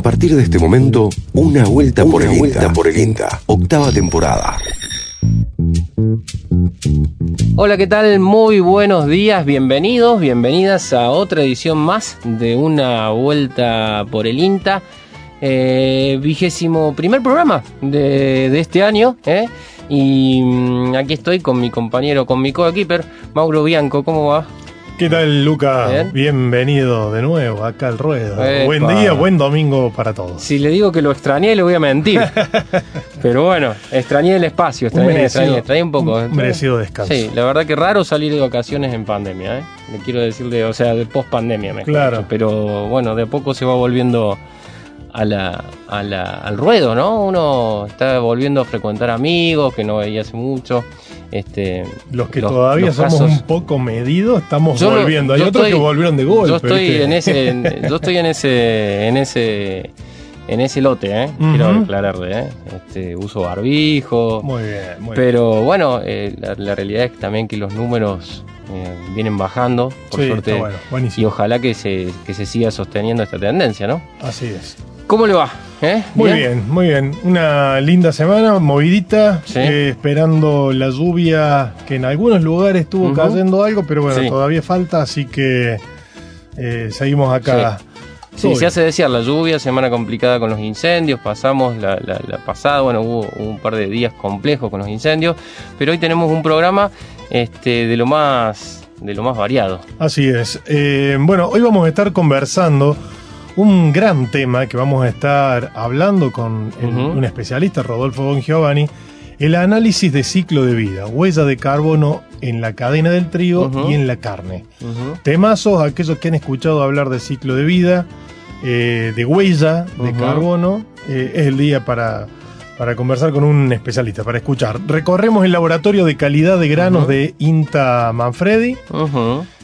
A partir de este momento, una vuelta por el vuelta por el INTA. Octava temporada. Hola, ¿qué tal? Muy buenos días, bienvenidos, bienvenidas a otra edición más de una vuelta por el INTA. Eh, vigésimo primer programa de, de este año. ¿eh? Y mm, aquí estoy con mi compañero, con mi coequiper, Mauro Bianco. ¿Cómo va? ¿Qué tal, Luca? Bien. Bienvenido de nuevo acá al ruedo. Epa. Buen día, buen domingo para todos. Si le digo que lo extrañé, le voy a mentir. Pero bueno, extrañé el espacio, extrañé, Un merecido- extrañé, extrañé un poco. un merecido descanso. Sí, la verdad que raro salir de vacaciones en pandemia, ¿eh? Le quiero decir de, o sea, de post pandemia, mejor Claro. dicho. Pero bueno, de a poco se va volviendo a la, a la, al ruedo, ¿no? Uno está volviendo a frecuentar amigos que no veía hace mucho. Este, Los que los- todavía los somos casos- un poco medidos, estamos Yo lo- volviendo. Hay otros estoy- que volvieron de golpe. Yo estoy ¿viste? en ese, en- yo estoy en ese, en ese, en ese lote, ¿eh? Quiero Ujú. aclararle, ¿eh? Este, uso barbijo, Muy bien, muy bien. pero bueno, eh, la, la realidad es también que los números vienen bajando, por Sí, suerte, bueno, y ojalá que se, que se siga sosteniendo esta tendencia, ¿no? Así es. ¿Cómo le va? ¿Eh? Muy bien, muy bien. Una linda semana, movidita, Sí. eh, esperando la lluvia que en algunos lugares estuvo Ujú. cayendo algo, pero bueno, Sí. todavía falta, así que eh, seguimos acá. Sí, Todo se hace desear la lluvia, semana complicada con los incendios, pasamos la, la- la pasada, bueno, hubo un par de días complejos con los incendios, pero hoy tenemos un programa este, de lo más de lo más variado. Así es. Bueno, hoy vamos a estar conversando un gran tema que vamos a estar hablando con el- Ujú. un especialista, Rodolfo Don Giovanni, el análisis de ciclo de vida, huella de carbono en la cadena del trigo y en la carne. Temazos, aquellos que han escuchado hablar de ciclo de vida, eh, de huella de carbono, eh, es el día para, para conversar con un especialista, para escuchar. Recorremos el laboratorio de calidad de granos de INTA Manfredi,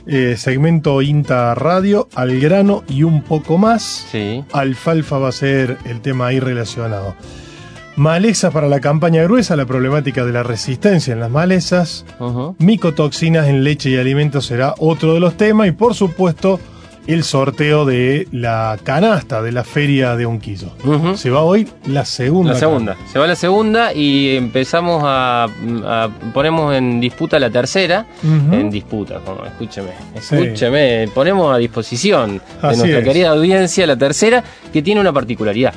eh, segmento INTA Radio, al grano y un poco más. Sí. Alfalfa va a ser el tema ahí relacionado. Malezas para la campaña gruesa, la problemática de la resistencia en las malezas. Micotoxinas en leche y alimentos será otro de los temas. Y por supuesto, el sorteo de la canasta de la feria de Unquillo. Ujú. Se va hoy la segunda. La segunda. Se va la segunda y empezamos a, a- ponemos en disputa la tercera. En disputa, como, escúcheme, Sí. escúcheme, ponemos a disposición de Así nuestra es. querida audiencia la tercera, que tiene una particularidad.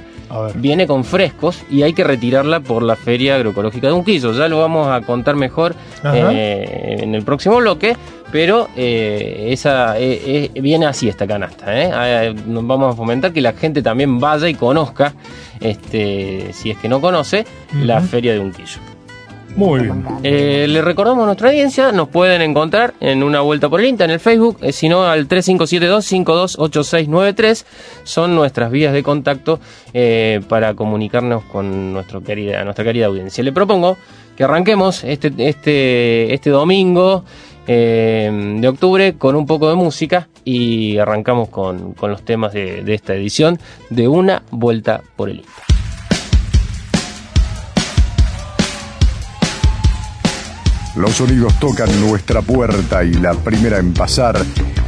Viene con frescos y hay que retirarla por la Feria Agroecológica de Unquillo. Ya lo vamos a contar mejor eh, en el próximo bloque, pero eh, esa eh, viene así esta canasta. Ah, vamos a fomentar que la gente también vaya y conozca, este, si es que no conoce, la. Feria de Unquillo. Muy bien. Eh, le recordamos a nuestra audiencia, nos pueden encontrar en una vuelta por el Insta, en el Facebook, eh, si no al 3572-528693, son nuestras vías de contacto eh, para comunicarnos con nuestro querida, nuestra querida audiencia. Le propongo que arranquemos este, este, este domingo eh, de octubre con un poco de música y arrancamos con, con los temas de, de esta edición de una vuelta por el Insta. Los sonidos tocan nuestra puerta y la primera en pasar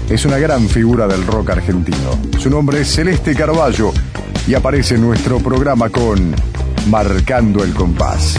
es una gran figura del rock argentino. Su nombre es Celeste Carballo y aparece en nuestro programa con Marcando el Compás.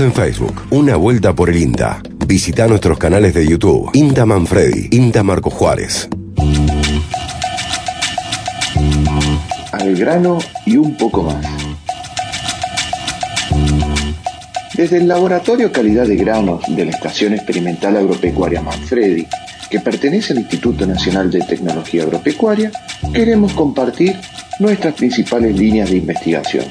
En Facebook, Una Vuelta por el INTA. Visita nuestros canales de YouTube, INTA Manfredi, INTA Marco Juárez. Al grano y un poco más. Desde el Laboratorio Calidad de Granos de la Estación Experimental Agropecuaria Manfredi, que pertenece al Instituto Nacional de Tecnología Agropecuaria, queremos compartir nuestras principales líneas de investigación.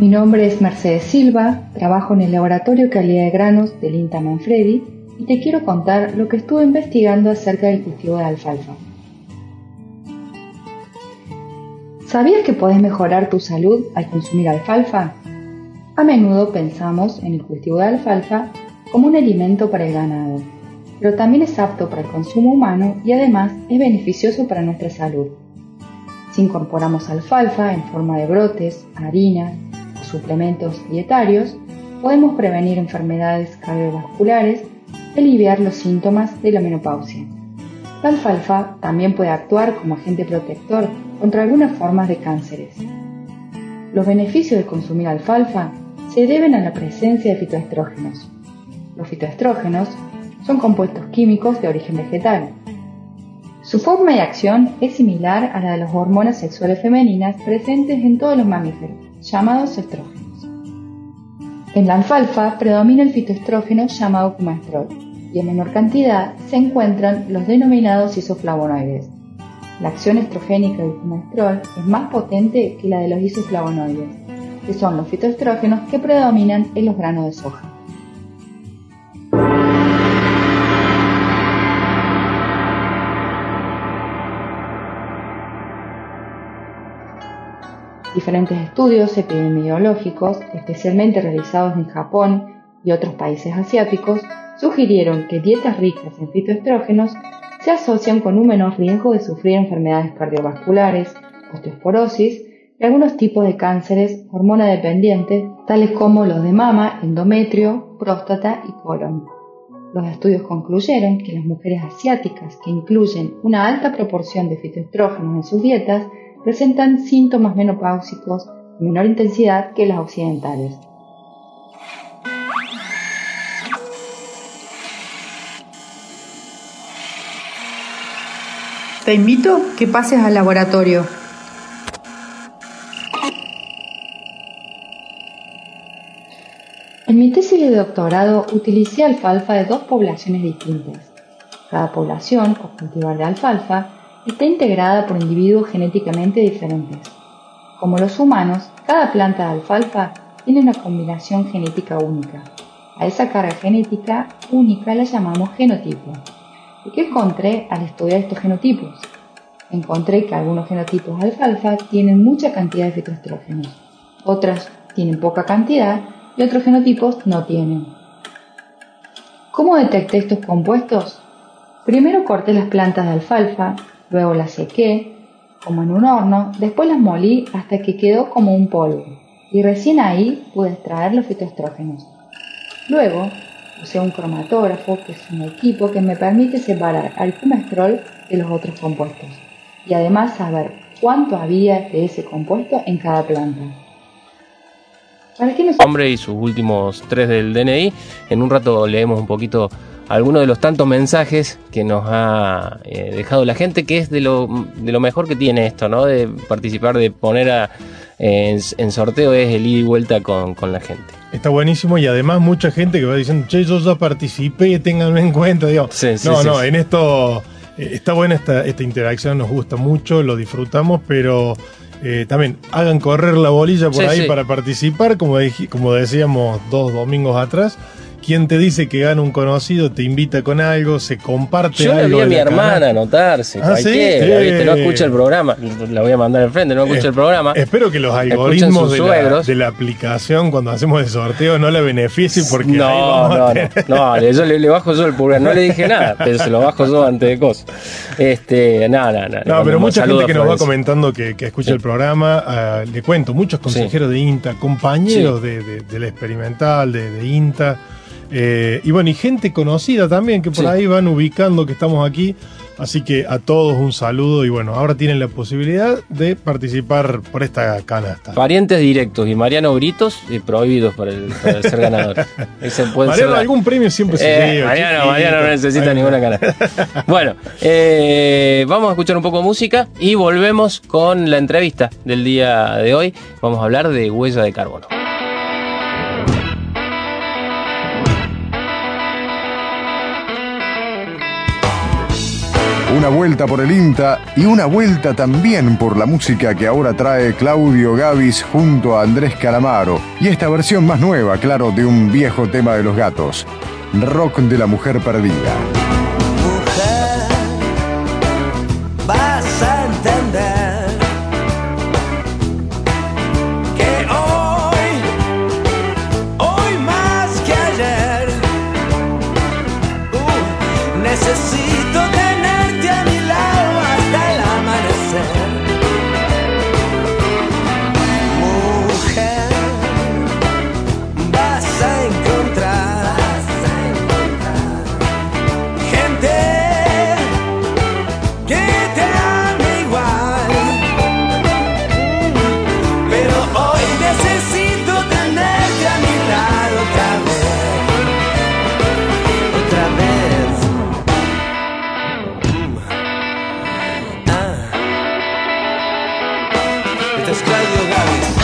Mi nombre es Mercedes Silva, trabajo en el Laboratorio Calidad de Granos del INTA Manfredi y te quiero contar lo que estuve investigando acerca del cultivo de alfalfa. ¿Sabías que podés mejorar tu salud al consumir alfalfa? A menudo pensamos en el cultivo de alfalfa como un alimento para el ganado, pero también es apto para el consumo humano y además es beneficioso para nuestra salud. Si incorporamos alfalfa en forma de brotes, harinas suplementos dietarios, podemos prevenir enfermedades cardiovasculares y aliviar los síntomas de la menopausia. La alfalfa también puede actuar como agente protector contra algunas formas de cánceres. Los beneficios de consumir alfalfa se deben a la presencia de fitoestrógenos. Los fitoestrógenos son compuestos químicos de origen vegetal. Su forma y acción es similar a la de las hormonas sexuales femeninas presentes en todos los mamíferos, llamados estrógenos. En la alfalfa predomina el fitoestrógeno llamado cumastrol y en menor cantidad se encuentran los denominados isoflavonoides. La acción estrogénica del cumastrol es más potente que la de los isoflavonoides, que son los fitoestrógenos que predominan en los granos de soja. Diferentes estudios epidemiológicos, especialmente realizados en Japón y otros países asiáticos, sugirieron que dietas ricas en fitoestrógenos se asocian con un menor riesgo de sufrir enfermedades cardiovasculares, osteoporosis y algunos tipos de cánceres hormona dependientes, tales como los de mama, endometrio, próstata y colon. Los estudios concluyeron que las mujeres asiáticas que incluyen una alta proporción de fitoestrógenos en sus dietas presentan síntomas menopáusicos de menor intensidad que las occidentales. Te invito que pases al laboratorio. En mi tesis de doctorado utilicé alfalfa de dos poblaciones distintas. Cada población o cultivar de alfalfa está integrada por individuos genéticamente diferentes. Como los humanos, cada planta de alfalfa tiene una combinación genética única. A esa carga genética única la llamamos genotipo. ¿Y qué encontré al estudiar estos genotipos? Encontré que algunos genotipos de alfalfa tienen mucha cantidad de fitoestrógenos, otras tienen poca cantidad y otros genotipos no tienen. ¿Cómo detecté estos compuestos? Primero corté las plantas de alfalfa, luego las sequé, como en un horno, después las molí hasta que quedó como un polvo, y recién ahí pude extraer los fitoestrógenos. Luego usé un cromatógrafo, que es un equipo que me permite separar al cumestrol de los otros compuestos, y además saber cuánto había de ese compuesto en cada planta. ¿Para. Nombre y sus últimos tres del DNI. En un rato leemos un poquito algunos de los tantos mensajes que nos ha eh, dejado la gente, que es de lo, de lo mejor que tiene esto, ¿no? De participar, de poner a, en, en sorteo, es el ida y vuelta con, con la gente. Está buenísimo y además mucha gente que va diciendo, che, yo ya participé, ténganme en cuenta. Digo, Sí, sí, no, sí, no, en esto eh, está buena esta, esta interacción, nos gusta mucho, lo disfrutamos, pero eh, también hagan correr la bolilla por ahí para participar, como, como decíamos dos domingos atrás. Quien te dice que gana un conocido te invita con algo, se comparte Yo le algo. vi a mi hermana anotarse, Ah, ¿sí? cualquiera, Sí. ¿viste? No escucha el programa, la voy a mandar al frente, no escucha Eh, el programa. Espero que los algoritmos de la, suegros. de la aplicación cuando hacemos el sorteo no la beneficien porque ahí No, vamos no, no, tener- no, le, yo le, le bajo yo el pulgar, no le dije nada, pero se lo bajo yo antes de cosas. Este, nada, nada, nada. No, pero mucha gente que nos va comentando que, que escucha Sí. el programa, ah, le cuento, muchos consejeros de INTA, compañeros de, de- de la experimental, de, de INTA, eh, y bueno, y gente conocida también, que por Sí. ahí van ubicando que estamos aquí. Así que a todos un saludo y bueno, ahora tienen la posibilidad de participar por esta canasta. Parientes directos y Mariano Britos eh, prohibidos para, el, para ser ganador. Mariano, ser algún premio siempre se Eh, lleva, Mariano, chiquito. Mariano no necesita ninguna canasta. Bueno, eh, vamos a escuchar un poco de música y volvemos con la entrevista del día de hoy. Vamos a hablar de huella de carbono. Una vuelta por el INTA y una vuelta también por la música que ahora trae Claudio Gavis junto a Andrés Calamaro. Y esta versión más nueva, claro, de un viejo tema de los gatos. Rock de la mujer perdida. Este es Claudio Gavis.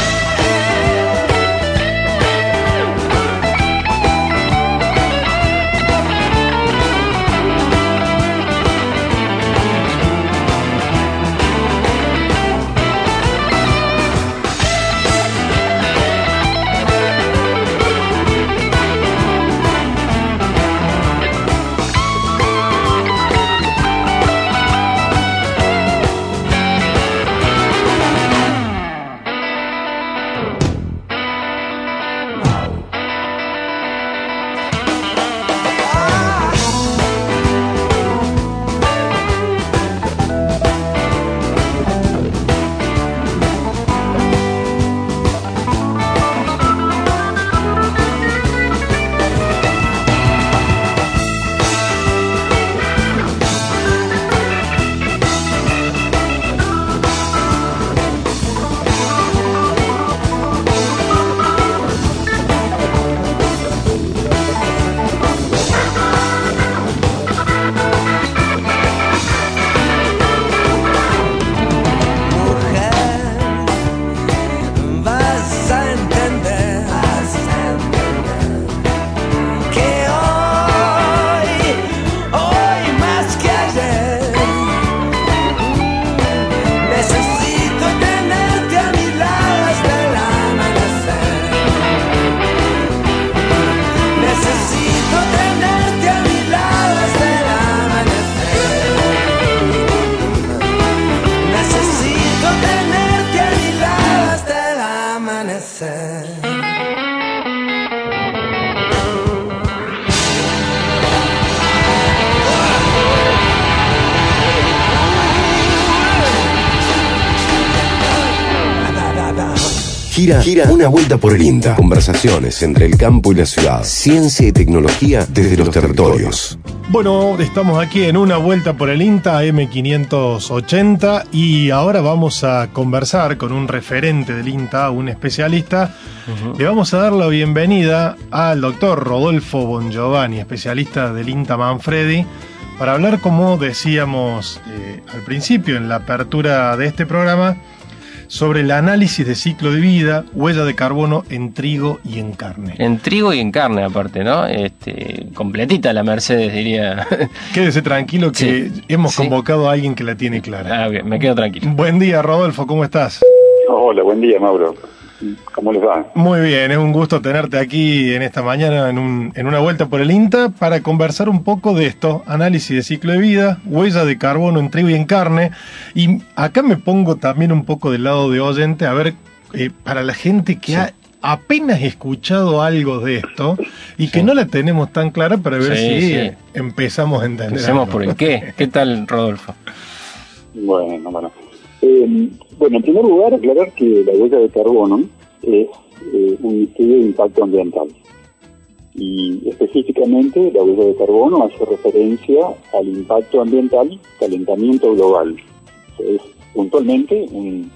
Gira, una vuelta por el INTA. Conversaciones entre el campo y la ciudad. Ciencia y tecnología desde los territorios. Bueno, estamos aquí en una vuelta por el INTA M580 y ahora vamos a conversar con un referente del INTA, un especialista. Le vamos a dar la bienvenida al doctor Rodolfo Bongiovanni, especialista del INTA Manfredi, para hablar, como decíamos eh, al principio en la apertura de este programa, sobre el análisis de ciclo de vida, huella de carbono en trigo y en carne. En trigo y en carne, aparte, ¿no? Este, completita la Mercedes, diría. Quédese tranquilo que Sí, hemos sí. convocado a alguien que la tiene clara. Ah, bien, me quedo tranquilo. Buen día, Rodolfo, ¿cómo estás? Hola, buen día, Mauro. ¿Cómo les va? Muy bien, es un gusto tenerte aquí en esta mañana en, un- en una vuelta por el INTA para conversar un poco de esto, análisis de ciclo de vida, huella de carbono en trigo y en carne. Y acá me pongo también un poco del lado de oyente, a ver, eh, para la gente que ha apenas escuchado algo de esto y que no la tenemos tan clara para ver Sí, si empezamos a entender. Empecemos algo. por el qué. ¿Qué tal, Rodolfo? Bueno, bueno. Eh, bueno, en primer lugar, aclarar que la huella de carbono es eh, un estudio de impacto ambiental. y específicamente la huella de carbono hace referencia al impacto ambiental, calentamiento global. Es puntualmente un,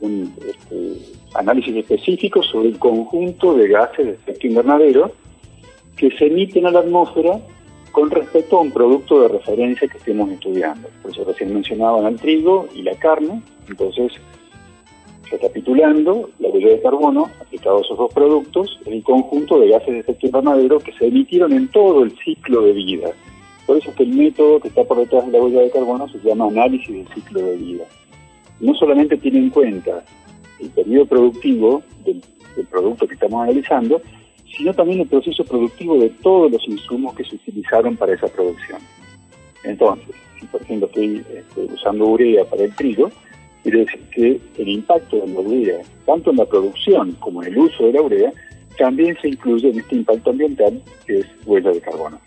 un, este, análisis específico sobre el conjunto de gases de efecto invernadero que se emiten a la atmósfera con respecto a un producto de referencia que estemos estudiando. Por eso recién mencionaban el trigo y la carne, entonces Recapitulando, la huella de carbono aplicado a esos dos productos es el conjunto de gases de efecto invernadero que se emitieron en todo el ciclo de vida. Por eso es que el método que está por detrás de la huella de carbono se llama análisis del ciclo de vida. No solamente tiene en cuenta el periodo productivo del, del producto que estamos analizando, sino también el proceso productivo de todos los insumos que se utilizaron para esa producción. Entonces, si por ejemplo estoy este, usando urea para el trigo, Quiere decir que el impacto de la urea, tanto en la producción como en el uso de la urea, también se incluye en este impacto ambiental que es huella de carbono.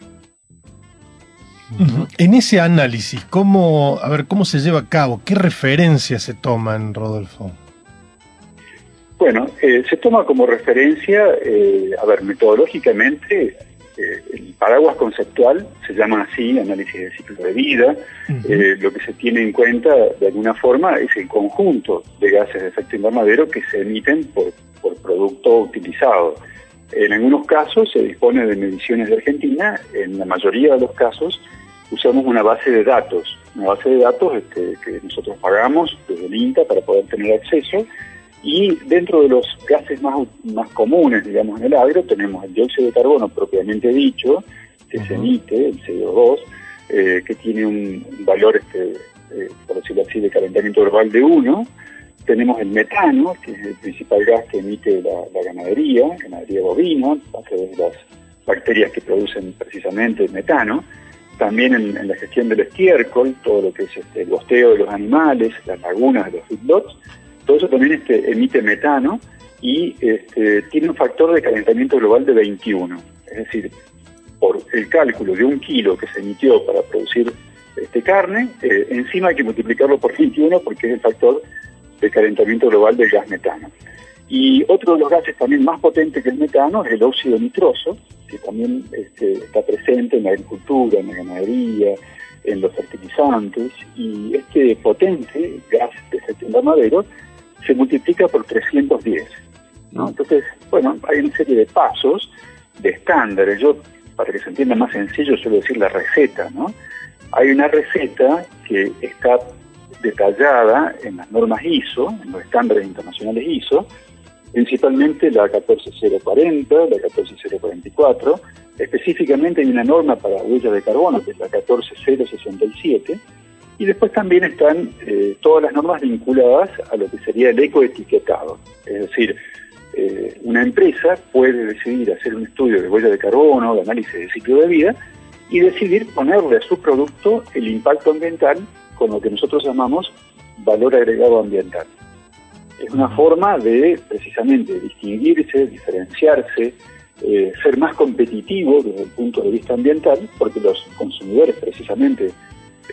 En ese análisis, ¿cómo, a ver, ¿cómo se lleva a cabo? ¿Qué referencias se toman, Rodolfo? Bueno, eh, se toma como referencia, eh, a ver, metodológicamente, eh, el paraguas conceptual se llama así, análisis de ciclo de vida. Eh, lo que se tiene en cuenta, de alguna forma, es el conjunto de gases de efecto invernadero que se emiten por, por producto utilizado. En algunos casos se dispone de mediciones de Argentina, en la mayoría de los casos usamos una base de datos, una base de datos este, que nosotros pagamos desde el INTA para poder tener acceso y dentro de los gases más, más comunes, digamos, en el agro, tenemos el dióxido de carbono propiamente dicho, que se emite, el CO2, eh, que tiene un valor, este, eh, por decirlo así, de calentamiento global de 1. Tenemos el metano, que es el principal gas que emite la, ganadería, ganadería bovina, a través de las bacterias que producen precisamente el metano. También en, la gestión del estiércol, todo lo que es este, el bosteo de los animales, las lagunas de los feedlots, todo eso también este, emite metano y este, tiene un factor de calentamiento global de 21. Es decir, por el cálculo de un kilo que se emitió para producir este, carne, eh, encima hay que multiplicarlo por 21 porque es el factor de calentamiento global del gas metano. Y otro de los gases también más potente que el metano es el óxido nitroso, que también este, está presente en la agricultura, en la ganadería, en los fertilizantes, y este potente gas de efecto invernadero se multiplica por 310. ¿no? Entonces, bueno, hay una serie de pasos, de estándares. Yo, para que se entienda más sencillo, suelo decir la receta. ¿no? Hay una receta que está detallada en las normas ISO, en los estándares internacionales ISO, principalmente la 14040, la 14044. Específicamente hay una norma para huellas de carbono, que es la 14067, y después también están eh, todas las normas vinculadas a lo que sería el ecoetiquetado. Es decir, eh, una empresa puede decidir hacer un estudio de huella de carbono, de análisis de ciclo de vida, y decidir ponerle a su producto el impacto ambiental con lo que nosotros llamamos valor agregado ambiental. Es una forma de precisamente distinguirse, diferenciarse, eh, ser más competitivo desde el punto de vista ambiental, porque los consumidores precisamente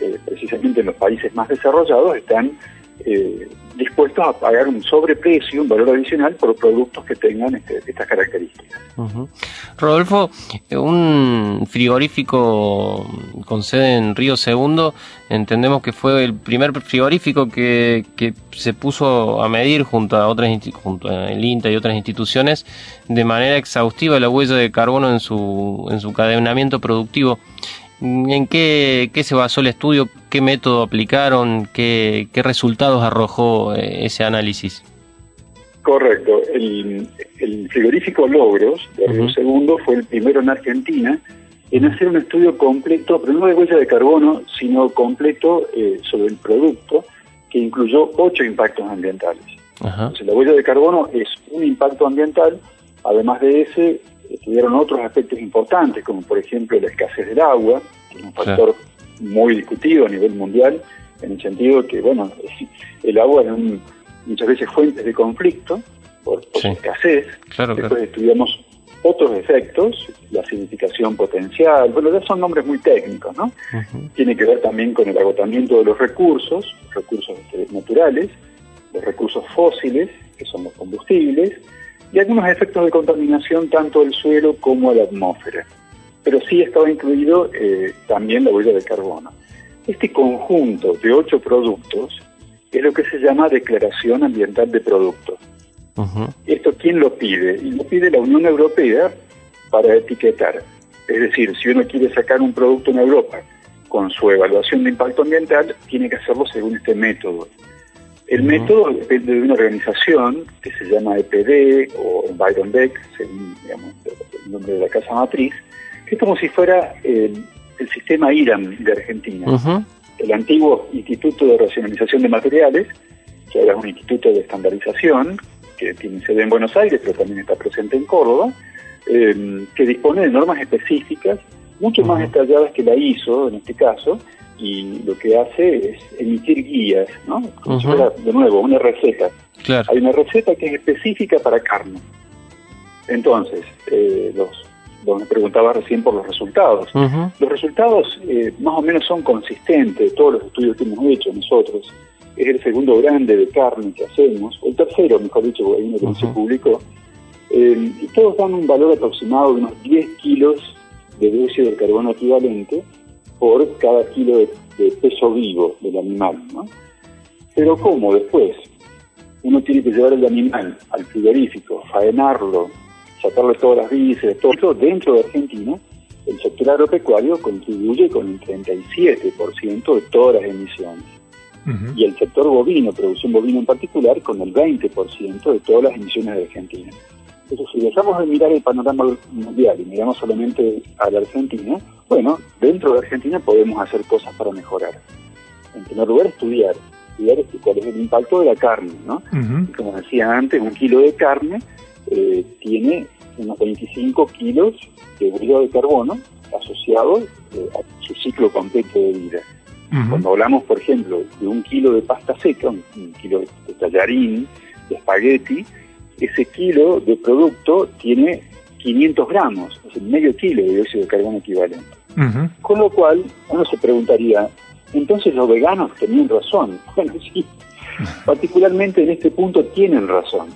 eh, precisamente en los países más desarrollados, están eh, dispuestos a pagar un sobreprecio, un valor adicional por productos que tengan este, estas características. Rodolfo, un frigorífico con sede en Río Segundo, entendemos que fue el primer frigorífico que, que se puso a medir junto a otras junto a el INTA y otras instituciones de manera exhaustiva la huella de carbono en su, en su cadenamiento productivo. ¿En qué, se basó el estudio? ¿Qué método aplicaron? ¿Qué, resultados arrojó eh, ese análisis? Correcto. El, frigorífico Logros de Río Segundo fue el primero en Argentina en hacer un estudio completo, pero no de huella de carbono, sino completo eh, sobre el producto, que incluyó ocho impactos ambientales. Entonces, la huella de carbono es un impacto ambiental, además de ese, tuvieron otros aspectos importantes, como por ejemplo la escasez del agua, que es un factor muy discutido a nivel mundial, en el sentido que, bueno, el agua es muchas veces fuente de conflicto por, escasez. Después estudiamos otros efectos, la acidificación potencial, bueno, ya son nombres muy técnicos, ¿no? Tiene que ver también con el agotamiento de los recursos, recursos naturales, los recursos fósiles, que son los combustibles, y algunos efectos de contaminación tanto del suelo como de la atmósfera. Pero sí estaba incluido eh, también la huella de carbono. Este conjunto de ocho productos es lo que se llama Declaración Ambiental de Productos. ¿Esto quién lo pide? Y lo pide la Unión Europea para etiquetar. Es decir, si uno quiere sacar un producto en Europa con su evaluación de impacto ambiental, tiene que hacerlo según este método. El método depende de una organización que se llama EPD o Environdeck, según digamos, el nombre de la casa matriz, que es como si fuera el, el sistema IRAM de Argentina. El antiguo Instituto de Racionalización de Materiales, que ahora es un instituto de estandarización, que tiene sede en Buenos Aires, pero también está presente en Córdoba, eh, que dispone de normas específicas, mucho más detalladas que la ISO en este caso, y lo que hace es emitir guías, ¿no? Si fuera, de nuevo, una receta. Hay una receta que es específica para carne. Entonces, eh, los, vos me preguntabas recién por los resultados. Los resultados eh, más o menos son consistentes, todos los estudios que hemos hecho nosotros. Es el segundo grande de carne que hacemos, el tercero, mejor dicho, porque hay uno que no se publicó. Eh, y todos dan un valor aproximado de unos 10 kilos de dióxido de carbono equivalente por cada kilo de, de peso vivo del animal. ¿no? Pero ¿cómo después? Uno tiene que llevar el animal al frigorífico, faenarlo, sacarle todas las vísceras, todo eso dentro de Argentina. El sector agropecuario contribuye con el 37% de todas las emisiones. Y el sector bovino, producción bovina en particular, con el 20% de todas las emisiones de Argentina. Entonces, si dejamos de mirar el panorama mundial y miramos solamente a la Argentina, bueno, dentro de Argentina podemos hacer cosas para mejorar. En primer lugar, estudiar. Estudiar cuál es el impacto de la carne, ¿no? Como decía antes, un kilo de carne eh, tiene unos 25 kilos de huella de carbono asociado eh, a su ciclo completo de vida. Cuando hablamos, por ejemplo, de un kilo de pasta seca, un, un kilo de tallarín, de espagueti, ese kilo de producto tiene 500 gramos, es decir, medio kilo de dióxido de carbono equivalente. Con lo cual, uno se preguntaría, entonces los veganos tenían razón. Bueno, sí, particularmente en este punto tienen razón.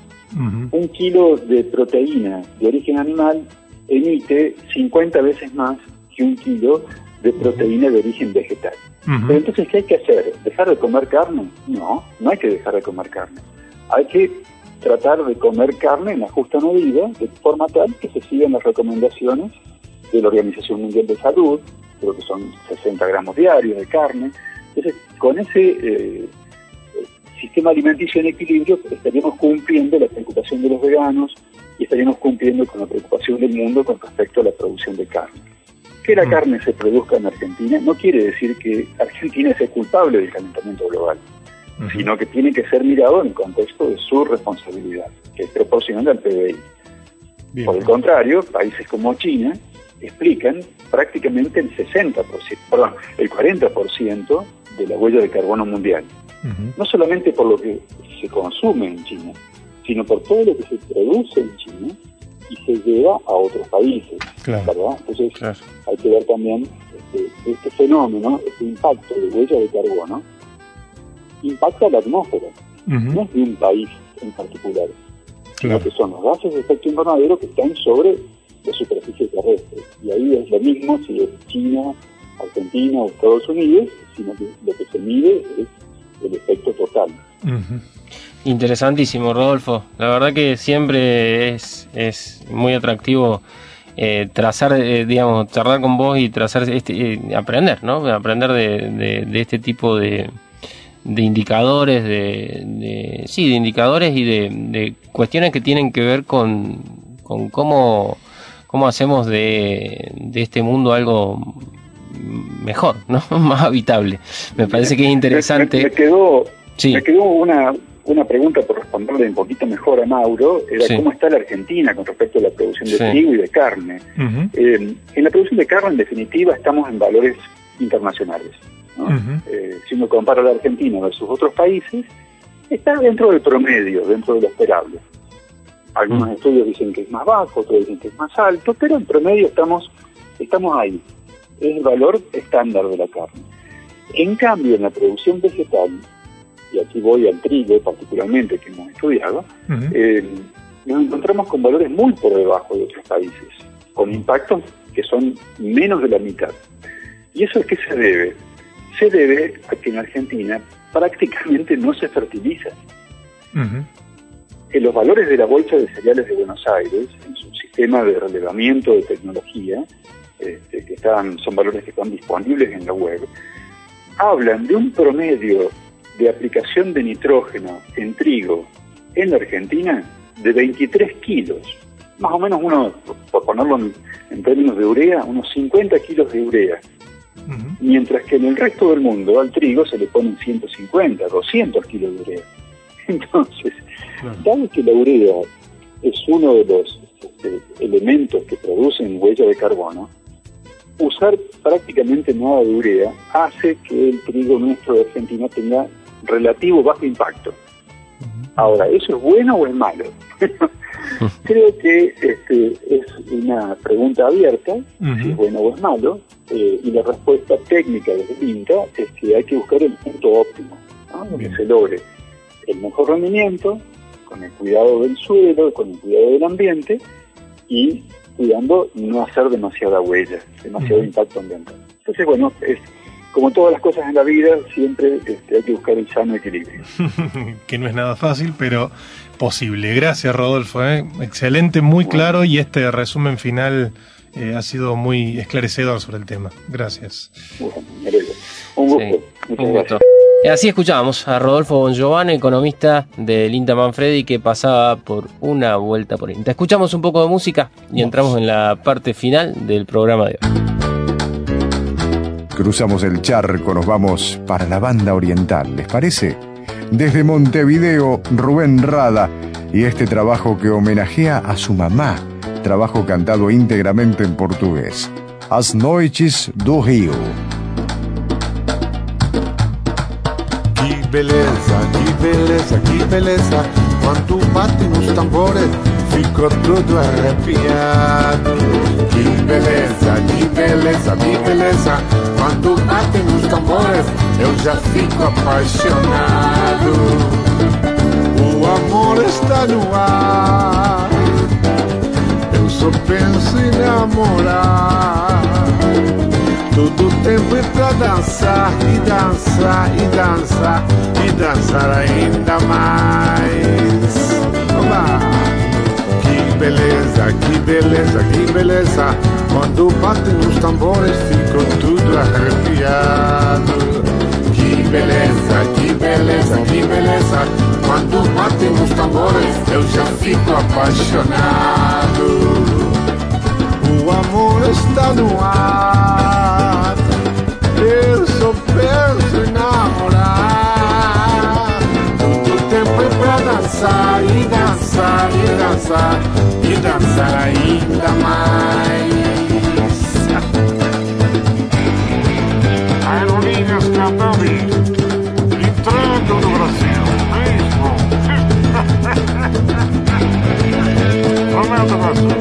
Un kilo de proteína de origen animal emite 50 veces más que un kilo de proteína de origen vegetal. Pero entonces, ¿qué hay que hacer? ¿Dejar de comer carne? No, no hay que dejar de comer carne. Hay que tratar de comer carne en la justa medida, de forma tal que se sigan las recomendaciones de la Organización Mundial de Salud, creo que son 60 gramos diarios de carne. Entonces, con ese eh, sistema alimenticio en equilibrio estaríamos cumpliendo la preocupación de los veganos y estaríamos cumpliendo con la preocupación del mundo con respecto a la producción de carne. Que la carne se produzca en Argentina no quiere decir que Argentina sea culpable del calentamiento global, sino que tiene que ser mirado en el contexto de su responsabilidad, que es proporcional al PBI. Por el contrario, países como China explican prácticamente el 60%, perdón, el 40% de la huella de carbono mundial. No solamente por lo que se consume en China, sino por todo lo que se produce en China y se lleva a otros países. ¿verdad? Entonces hay que ver también este, este fenómeno, este impacto de huella de carbono, impacta la atmósfera, no es de un país en particular, sino que son los gases de efecto invernadero que están sobre la superficie terrestre. Y ahí es lo mismo si es China, Argentina o Estados Unidos, sino que lo que se mide es el efecto total. Interesantísimo, Rodolfo. La verdad que siempre es, es muy atractivo eh, trazar, eh, digamos, charlar con vos y trazar, este, eh, aprender, ¿no? Aprender de, de, de este tipo de, de indicadores, de, de, sí, de indicadores y de, de cuestiones que tienen que ver con, con cómo, cómo hacemos de, de este mundo algo mejor, ¿no? Más habitable. Me parece que es interesante. Me, me quedó, me quedó una, una pregunta por responderle un poquito mejor a Mauro, era Sí. cómo está la Argentina con respecto a la producción de Sí. trigo y de carne. Eh, en la producción de carne, en definitiva, estamos en valores internacionales. ¿No? Eh, si uno compara la Argentina versus otros países, está dentro del promedio, dentro de lo esperable. Algunos estudios dicen que es más bajo, otros dicen que es más alto, pero en promedio estamos, estamos ahí. Es el valor estándar de la carne. En cambio, en la producción vegetal, y aquí voy al trigo particularmente que hemos estudiado, eh, nos encontramos con valores muy por debajo de otros países, con impactos que son menos de la mitad. ¿Y eso es qué se debe? Se debe a que en Argentina prácticamente no se fertiliza. En los valores de la Bolsa de Cereales de Buenos Aires, en su sistema de relevamiento de tecnología, este, que están, son valores que están disponibles en la web, hablan de un promedio de aplicación de nitrógeno en trigo en la Argentina de 23 kilos. Más o menos uno, por ponerlo en, términos de urea, unos 50 kilos de urea. Mientras que en el resto del mundo al trigo se le ponen 150, 200 kilos de urea. Entonces, dado que la urea es uno de los este, elementos que producen huella de carbono, usar prácticamente nada de urea hace que el trigo nuestro de Argentina tenga relativo bajo impacto. Ahora, ¿eso es bueno o es malo? Creo que este, es una pregunta abierta, si es bueno o es malo, eh, y la respuesta técnica desde el INTA es que hay que buscar el punto óptimo, donde se logre el mejor rendimiento, con el cuidado del suelo, con el cuidado del ambiente y cuidando no hacer demasiada huella, demasiado impacto ambiental. Entonces, bueno, es como todas las cosas en la vida, siempre este, hay que buscar el sano equilibrio. que no es nada fácil, pero posible. Gracias, Rodolfo. ¿eh? Excelente, muy claro y este resumen final eh, ha sido muy esclarecedor sobre el tema. Gracias. un gusto. un gusto. Así escuchábamos a Rodolfo Bongiovanni, economista del INTA Manfredi, que pasaba por una vuelta por INTA. Escuchamos un poco de música y entramos en la parte final del programa de hoy. Cruzamos el charco, nos vamos para la banda oriental, ¿les parece? Desde Montevideo, Rubén Rada y este trabajo que homenajea a su mamá, trabajo cantado íntegramente en portugués. As Noites do Rio. beleza, que beleza, que beleza. Quando bate nos tambores, fico todo arrepiado. Que beleza, que beleza, que beleza. Quando bate nos tambores, eu já fico apaixonado. O amor está no ar. Eu só penso em namorar. Todo tempo é pra dançar e dançar e dançar e dançar ainda mais. Beleza, que beleza, que beleza. Quando batem os tambores fico tudo arrepiado. Que beleza, que beleza, que beleza. Quando batem os tambores eu já fico apaixonado. O amor está no ar. Eu penso em namorar. Todo tempo é pra dançar e dançar e dançar e dançar ainda mais. Aerolíneas Catavi, entrando no Brasil, mesmo. Momento, Brasil.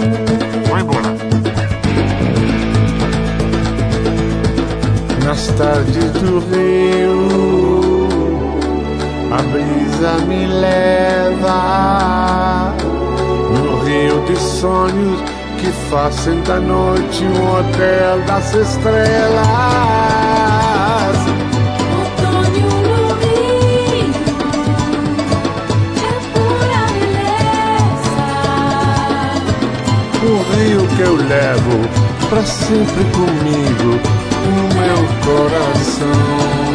Vai embora. Nas tardes do rio, brisa me leva no rio de sonhos que fazem da noite um hotel das estrelas. Outono no Rio é pura beleza. O rio que eu levo pra sempre comigo no meu coração.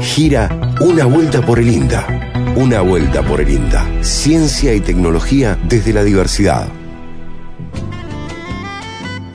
Gira una vuelta por el INTA. Una vuelta por el INTA. Ciencia y tecnología desde la diversidad.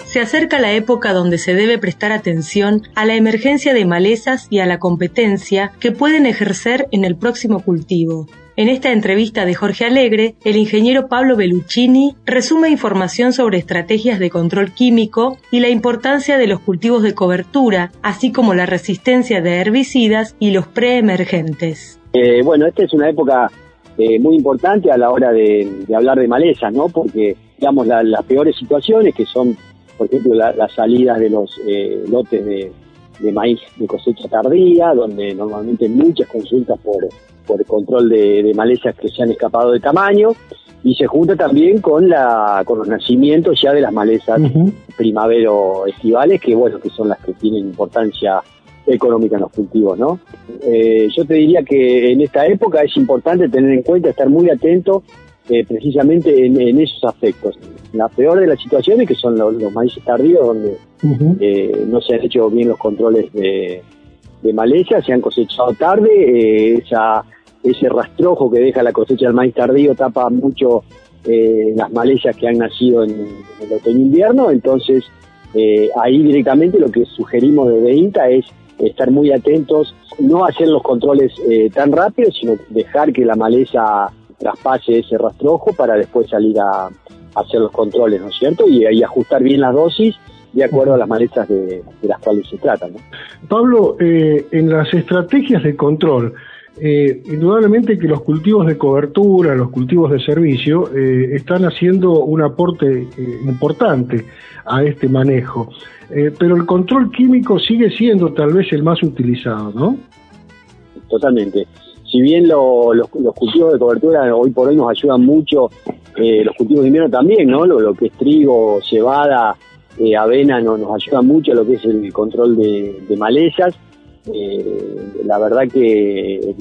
Se acerca la época donde se debe prestar atención a la emergencia de malezas y a la competencia que pueden ejercer en el próximo cultivo. En esta entrevista de Jorge Alegre, el ingeniero Pablo Belluccini resume información sobre estrategias de control químico y la importancia de los cultivos de cobertura, así como la resistencia de herbicidas y los preemergentes. Eh, bueno, esta es una época eh, muy importante a la hora de, de hablar de malezas, ¿no? Porque, digamos, la- las peores situaciones, que son, por ejemplo, la- las salidas de los eh, lotes de, de maíz de cosecha tardía, donde normalmente muchas consultas por, por el control de, de malezas que se han escapado de tamaño, y se junta también con, la, con los nacimientos ya de las malezas primavero-estivales, que bueno, que son las que tienen importancia económica en los cultivos, ¿no? Eh, yo te diría que en esta época es importante tener en cuenta, estar muy atento eh, precisamente en, en esos aspectos. La peor de las situaciones, que son los, los maíces tardíos, donde eh, no se han hecho bien los controles de, de maleza, se han cosechado tarde, eh, esa, ese rastrojo que deja la cosecha del maíz tardío tapa mucho eh, las malezas que han nacido en, en el otoño-invierno, entonces eh, ahí directamente lo que sugerimos desde INTA es estar muy atentos, no hacer los controles eh, tan rápido, sino dejar que la maleza traspase ese rastrojo para después salir a, hacer los controles, ¿no es cierto? Y, y ajustar bien las dosis de acuerdo a las malezas de, de las cuales se trata, ¿no? Pablo, eh, en las estrategias de control, eh, indudablemente que los cultivos de cobertura, los cultivos de servicio, eh, están haciendo un aporte eh, importante a este manejo. Eh, pero el control químico sigue siendo tal vez el más utilizado, ¿no? Totalmente. Si bien lo- los, los cultivos de cobertura hoy por hoy nos ayudan mucho, eh, los cultivos de invierno también, ¿no? Lo, que es trigo, cebada, eh, avena no, nos ayuda mucho lo que es el control de, de malezas. Eh, la verdad que el,